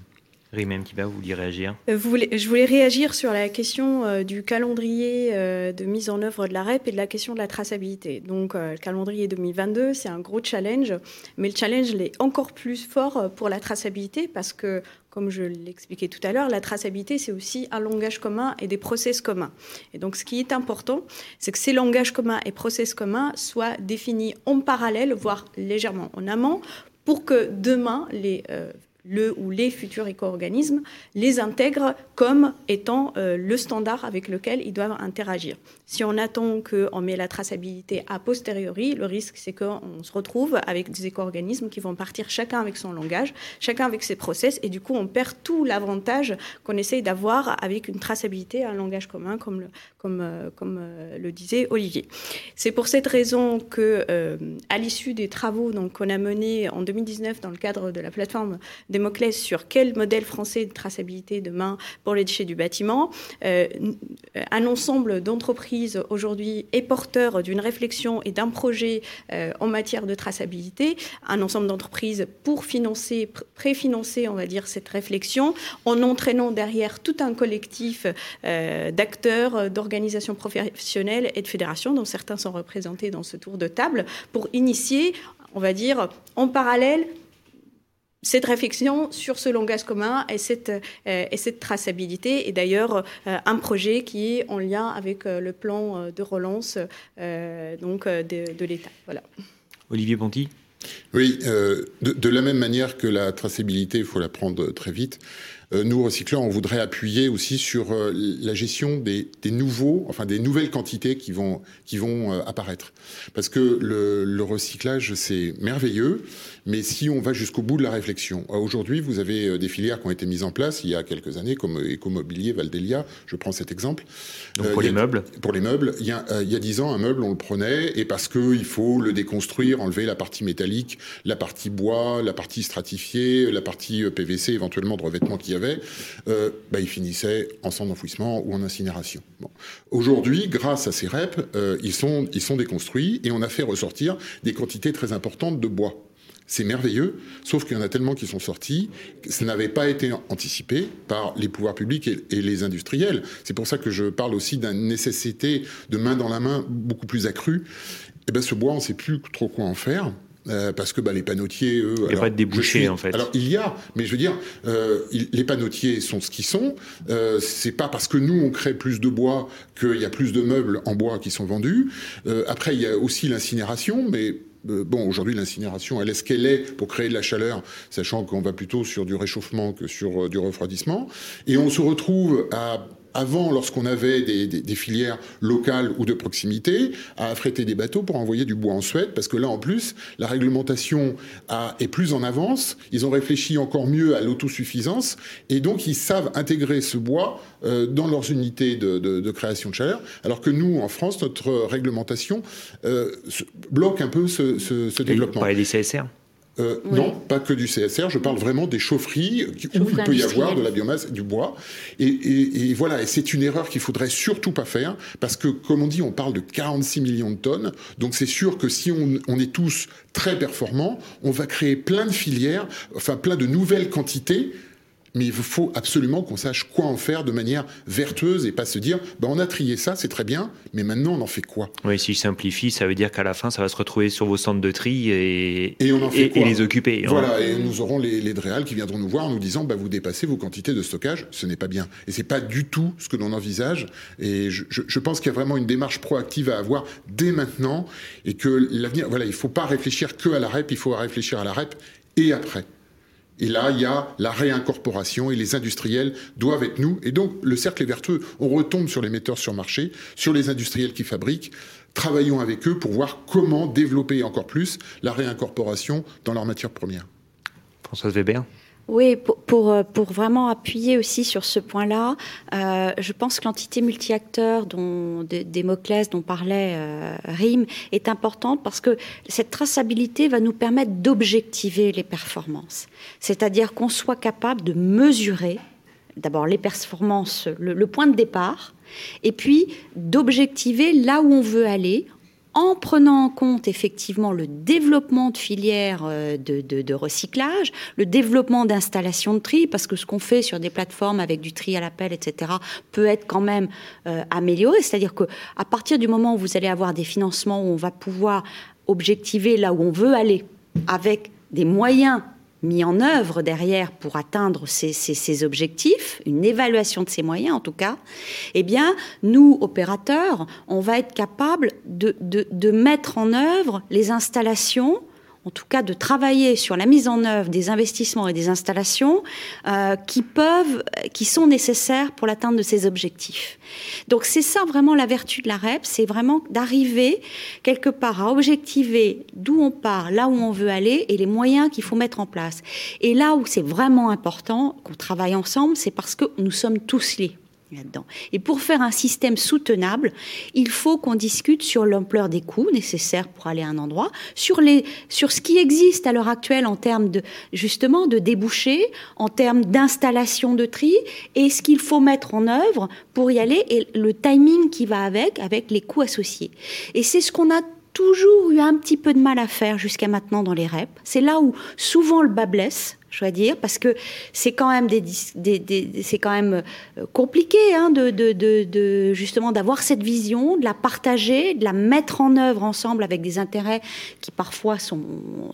Rimem Kiba, vous vouliez réagir? Euh, Je voulais réagir sur la question euh, du calendrier euh, de mise en œuvre de la REP et de la question de la traçabilité. Donc, le calendrier 2022, c'est un gros challenge, mais le challenge est encore plus fort pour la traçabilité parce que, comme je l'expliquais tout à l'heure, la traçabilité, c'est aussi un langage commun et des process communs. Et donc, ce qui est important, c'est que ces langages communs et process communs soient définis en parallèle, voire légèrement en amont, pour que demain, les le ou les futurs éco-organismes les intègrent comme étant euh, le standard avec lequel ils doivent interagir. Si on attend qu'on met la traçabilité a posteriori, le risque c'est qu'on se retrouve avec des éco-organismes qui vont partir chacun avec son langage, chacun avec ses process, et du coup on perd tout l'avantage qu'on essaye d'avoir avec une traçabilité, un langage commun, comme euh, euh, le disait Olivier. C'est pour cette raison que, à l'issue des travaux qu'on a menés en 2019 dans le cadre de la plateforme Damoclès sur quel modèle français de traçabilité demain pour les déchets du bâtiment. un ensemble d'entreprises aujourd'hui est porteur d'une réflexion et d'un projet en matière de traçabilité. Un ensemble d'entreprises pour financer, préfinancer, on va dire, cette réflexion en entraînant derrière tout un collectif d'acteurs, d'organisations professionnelles et de fédérations, dont certains sont représentés dans ce tour de table, pour initier, on va dire, en parallèle, cette réflexion sur ce langage commun et cette, euh, et cette traçabilité. Et d'ailleurs, euh, un projet qui est en lien avec euh, le plan de relance donc, de, de l'État. Voilà. Olivier Ponty oui, de, de, la même manière que la traçabilité, il faut la prendre très vite. Euh, nous, recycleurs, on voudrait appuyer aussi sur euh, la gestion des, nouveaux, enfin des nouvelles quantités qui vont, qui vont euh, apparaître. Parce que le, le recyclage, c'est merveilleux, mais si on va jusqu'au bout de la réflexion, aujourd'hui, vous avez des filières qui ont été mises en place il y a quelques années, comme Écomobilier, Valdelia, je prends cet exemple. Donc pour les meubles Pour les meubles, il y a, il y a 10 ans, un meuble, on le prenait, et parce qu'il faut le déconstruire, enlever la partie métallique, la partie bois, la partie stratifiée, la partie PVC, éventuellement de revêtement qu'il y avait, euh, bah, ils finissaient en centre d'enfouissement ou en incinération. Aujourd'hui, grâce à ces REP, euh, ils, sont, déconstruits et on a fait ressortir des quantités très importantes de bois. C'est merveilleux, sauf qu'il y en a tellement qui sont sortis, ça n'avait pas été anticipé par les pouvoirs publics et, les industriels. C'est pour ça que je parle aussi d'une nécessité de main dans la main beaucoup plus accrue. Et eh ben ce bois, on ne sait plus trop quoi en faire. Euh, parce que bah, les panotiers, eux, il n'y a pas de débouchés en fait. Alors il y a, mais je veux dire, euh, les panotiers sont ce qu'ils sont. Euh, c'est pas parce que nous on crée plus de bois qu'il y a plus de meubles en bois qui sont vendus. Euh, après il y a aussi l'incinération, mais bon, aujourd'hui, l'incinération, elle est ce qu'elle est pour créer de la chaleur, sachant qu'on va plutôt sur du réchauffement que sur du refroidissement. Et on se retrouve à avant, lorsqu'on avait des, filières locales ou de proximité, à affréter des bateaux pour envoyer du bois en Suède, parce que là, en plus, la réglementation est plus en avance. Ils ont réfléchi encore mieux à l'autosuffisance, et donc ils savent intégrer ce bois euh, dans leurs unités de, création de chaleur, alors que nous, en France, notre réglementation euh, bloque un peu ce, ce, ce développement. Et les CSR euh, non, pas que du CSR. Je parle vraiment des chaufferies où il peut y avoir de la biomasse, du bois. Et, voilà, et c'est une erreur qu'il faudrait surtout pas faire parce que, comme on dit, on parle de 46 millions de tonnes. Donc c'est sûr que si on, on est tous très performants, on va créer plein de filières, enfin plein de nouvelles quantités mais il faut absolument qu'on sache quoi en faire de manière vertueuse et pas se dire bah, on a trié ça, c'est très bien, mais maintenant on en fait quoi? Oui, si je simplifie, ça veut dire qu'à la fin, ça va se retrouver sur vos centres de tri et, et, on en fait et, les occuper. Voilà, et nous aurons les, les DREAL qui viendront nous voir en nous disant bah, vous dépassez vos quantités de stockage, ce n'est pas bien. Et c'est pas du tout ce que l'on envisage. Et je, je, je pense qu'il y a vraiment une démarche proactive à avoir dès maintenant et que l'avenir, voilà, il ne faut pas réfléchir que à la REP, il faut réfléchir à la REP et après. Et là, il y a la réincorporation et les industriels doivent être nous. Et donc, le cercle est vertueux. On retombe sur les metteurs sur marché, sur les industriels qui fabriquent. Travaillons avec eux pour voir comment développer encore plus la réincorporation dans leurs matières premières. Françoise Weber oui, pour, euh, pour, vraiment appuyer aussi sur ce point-là, euh, je pense que l'entité multi-acteur dont Démoclès, dont parlait euh, Rim, est importante parce que cette traçabilité va nous permettre d'objectiver les performances. C'est-à-dire qu'on soit capable de mesurer d'abord les performances, le, point de départ, et puis d'objectiver là où on veut aller en prenant en compte effectivement le développement de filières euh, de, recyclage, le développement d'installations de tri, parce que ce qu'on fait sur des plateformes avec du tri à l'appel, etc., peut être quand même euh, amélioré. C'est-à-dire que à partir du moment où vous allez avoir des financements où on va pouvoir objectiver là où on veut aller avec des moyens mis en œuvre derrière pour atteindre ces, objectifs, une évaluation de ces moyens en tout cas, eh bien, nous, opérateurs, on va être capable de, de mettre en œuvre les installations en tout cas de travailler sur la mise en œuvre des investissements et des installations euh, qui peuvent, qui sont nécessaires pour l'atteinte de ces objectifs. Donc c'est ça vraiment la vertu de la REP, c'est vraiment d'arriver quelque part à objectiver d'où on part, là où on veut aller et les moyens qu'il faut mettre en place. Et là où c'est vraiment important qu'on travaille ensemble, c'est parce que nous sommes tous liés. Là-dedans. Et pour faire un système soutenable, il faut qu'on discute sur l'ampleur des coûts nécessaires pour aller à un endroit, sur, les, sur ce qui existe à l'heure actuelle en termes de, justement, de débouchés, en termes d'installation de tri, et ce qu'il faut mettre en œuvre pour y aller, et le timing qui va avec, avec les coûts associés. Et c'est ce qu'on a toujours eu un petit peu de mal à faire jusqu'à maintenant dans les REP. C'est là où souvent le bas blesse, je dois dire, parce que c'est quand même des, c'est quand même euh, compliqué hein, de, de, de, justement d'avoir cette vision, de la partager, de la mettre en œuvre ensemble avec des intérêts qui parfois sont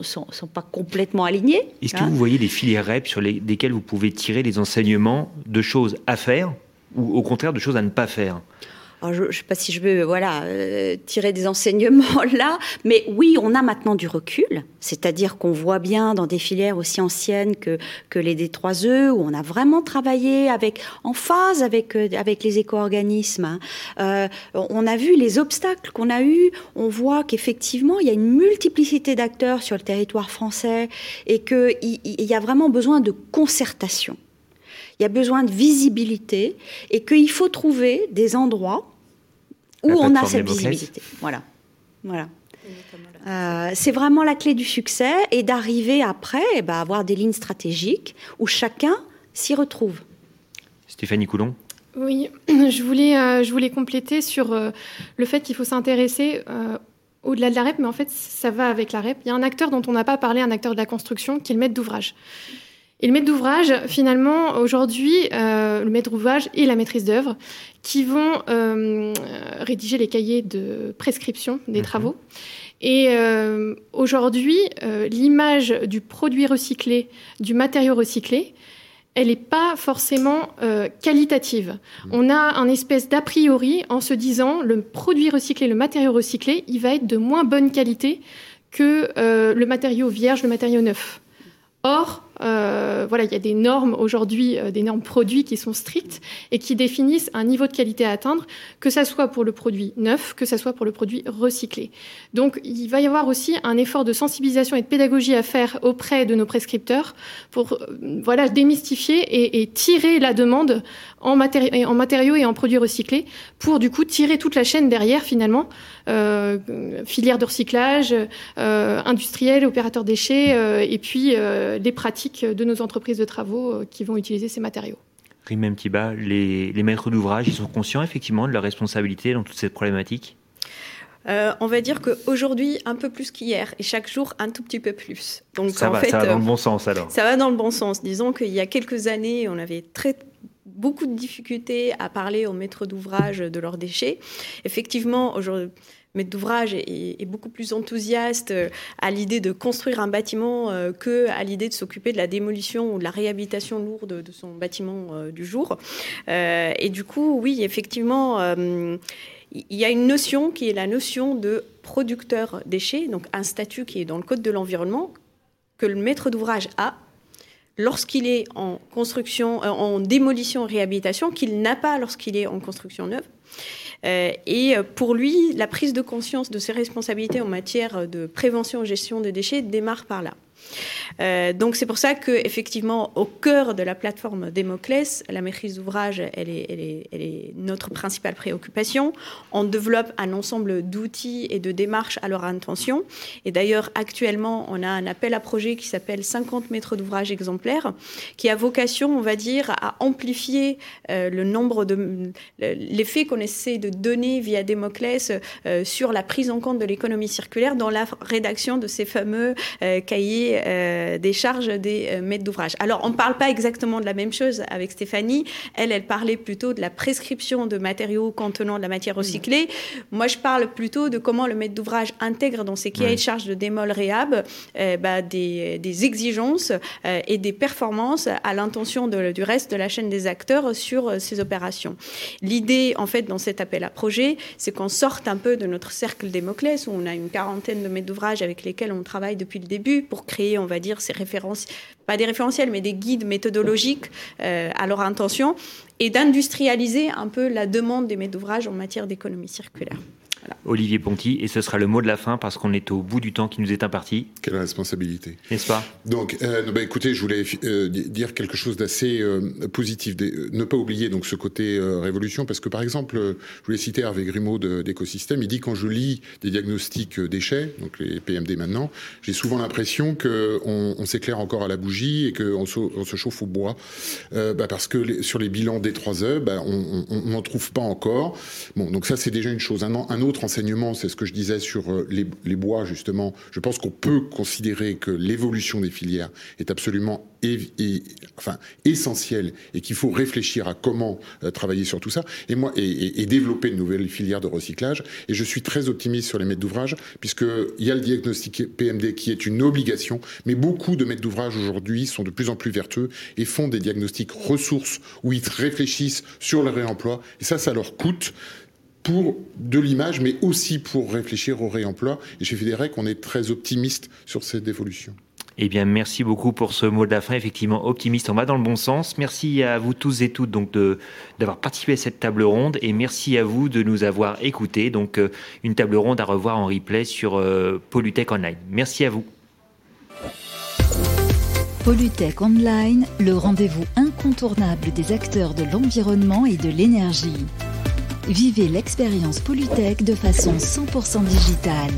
sont, sont pas complètement alignés. Est-ce que hein. vous voyez des filières REP sur les, lesquelles vous pouvez tirer les enseignements de choses à faire ou au contraire de choses à ne pas faire? Je ne sais pas si je veux voilà, euh, tirer des enseignements là, mais oui, on a maintenant du recul, c'est-à-dire qu'on voit bien dans des filières aussi anciennes que, les D3E, où on a vraiment travaillé avec, en phase avec, euh, avec les éco-organismes. Hein. Euh, on a vu les obstacles qu'on a eus, on voit qu'effectivement, il y a une multiplicité d'acteurs sur le territoire français et qu'il il y a vraiment besoin de concertation il y a besoin de visibilité et qu'il faut trouver des endroits où on a cette visibilité. Voilà. Voilà. Euh, c'est vraiment la clé du succès et d'arriver après eh ben, à avoir des lignes stratégiques où chacun s'y retrouve. Stéphanie Coulon Oui, je voulais, euh, je voulais compléter sur euh, le fait qu'il faut s'intéresser au-delà de la REP, mais en fait, ça va avec la REP. Il y a un acteur dont on n'a pas parlé, un acteur de la construction, qui est le maître d'ouvrage. Et le maître d'ouvrage, finalement, aujourd'hui, euh, le maître d'ouvrage et la maîtrise d'œuvre, qui vont euh, rédiger les cahiers de prescription des mhm. travaux. Et euh, aujourd'hui, l'image du produit recyclé, du matériau recyclé, elle n'est pas forcément qualitative. Mhm. On a un espèce d'a priori en se disant le produit recyclé, le matériau recyclé, il va être de moins bonne qualité que le matériau vierge, le matériau neuf. Or, euh, voilà, il y a des normes aujourd'hui, euh, des normes produits qui sont strictes et qui définissent un niveau de qualité à atteindre, que ça soit pour le produit neuf, que ça soit pour le produit recyclé. Donc, il va y avoir aussi un effort de sensibilisation et de pédagogie à faire auprès de nos prescripteurs pour, euh, voilà, démystifier et, tirer la demande en, matériaux et en produits recyclés pour du coup tirer toute la chaîne derrière finalement, filière de recyclage, euh, industriel, opérateur déchets et puis les pratiques de nos entreprises de travaux euh, qui vont utiliser ces matériaux. Rimem Tiba, les, les maîtres d'ouvrage, ils sont conscients effectivement de leur responsabilité dans toute cette problématique euh, on va dire qu'aujourd'hui, un peu plus qu'hier, et chaque jour, un tout petit peu plus. Donc, ça, en va, fait, ça va dans le bon sens alors. Ça va dans le bon sens. Disons qu'il y a quelques années, on avait très beaucoup de difficultés à parler aux maîtres d'ouvrage de leurs déchets. Effectivement, aujourd'hui, maître d'ouvrage est, beaucoup plus enthousiaste euh, à l'idée de construire un bâtiment euh, que à l'idée de s'occuper de la démolition ou de la réhabilitation lourde de son bâtiment euh, du jour. et du coup, oui, effectivement, il y a une notion qui est la notion de producteur déchets, donc un statut qui est dans le Code de l'environnement que le maître d'ouvrage a lorsqu'il est en construction, euh, en démolition, réhabilitation, qu'il n'a pas lorsqu'il est en construction neuve. Euh, et pour lui, la prise de conscience de ses responsabilités en matière de prévention et gestion de déchets démarre par là. Euh, donc c'est pour ça que effectivement au cœur de la plateforme Démoclès, la maîtrise d'ouvrage, elle est, notre principale préoccupation. On développe un ensemble d'outils et de démarches à leur intention. Et d'ailleurs actuellement, on a un appel à projet qui s'appelle 50 mètres d'ouvrage exemplaires, qui a vocation, on va dire, à amplifier euh, le nombre de l'effet qu'on essaie de donner via Démoclès euh, sur la prise en compte de l'économie circulaire dans la rédaction de ces fameux cahiers euh, des charges des euh, maîtres d'ouvrage. Alors, on ne parle pas exactement de la même chose avec Stéphanie. Elle, elle parlait plutôt de la prescription de matériaux contenant de la matière mm. recyclée. Moi, je parle plutôt de comment le maître d'ouvrage intègre dans ses cahiers de charges de démol réhab euh, bah, des, exigences et des performances à l'intention du reste de la chaîne des acteurs sur ces opérations. L'idée, en fait, dans cet appel à projet, c'est qu'on sorte un peu de notre cercle Démoclès, où on a une quarantaine de maîtres d'ouvrage avec lesquels on travaille depuis le début pour créer on va dire, ces références, pas des référentiels, mais des guides méthodologiques euh, à leur intention, et d'industrialiser un peu la demande des maîtres d'ouvrage en matière d'économie circulaire. Olivier Ponty, et ce sera le mot de la fin parce qu'on est au bout du temps qui nous est imparti. Quelle responsabilité. N'est-ce pas? Donc, euh, bah, écoutez, je voulais euh, dire quelque chose d'assez euh, positif. ne pas oublier donc ce côté révolution, parce que par exemple, je voulais citer Hervé Grimaud d'Écosystème. Il dit quand je lis des diagnostics déchets, donc les PMD maintenant, j'ai souvent l'impression qu'on on, s'éclaire encore à la bougie et qu'on se, on se chauffe au bois, bah, parce que sur les bilans des 3E, bah, on n'en trouve pas encore. Bon, donc ça c'est déjà une chose. Un, un autre enseignement, c'est ce que je disais sur euh, les, bois, justement. Je pense qu'on peut considérer que l'évolution des filières est absolument essentielle et qu'il faut réfléchir à comment euh, travailler sur tout ça et, moi, et, développer de nouvelles filières de recyclage. Et je suis très optimiste sur les maîtres d'ouvrage, puisqu'il y a le diagnostic PMD qui est une obligation, mais beaucoup de maîtres d'ouvrage aujourd'hui sont de plus en plus vertueux et font des diagnostics ressources où ils réfléchissent sur le réemploi. Et ça, ça leur coûte pour de l'image, mais aussi pour réfléchir au réemploi. Et chez Fédérec, on est très optimiste sur cette évolution. Eh bien, merci beaucoup pour ce mot de la fin. Effectivement, optimiste, on va dans le bon sens. Merci à vous tous et toutes donc d'avoir participé à cette table ronde et merci à vous de nous avoir écoutés. Donc, euh, une table ronde à revoir en replay sur euh, Polytech Online. Merci à vous. Polytech Online, le rendez-vous incontournable des acteurs de l'environnement et de l'énergie. Vivez l'expérience Polytech de façon 100% digitale.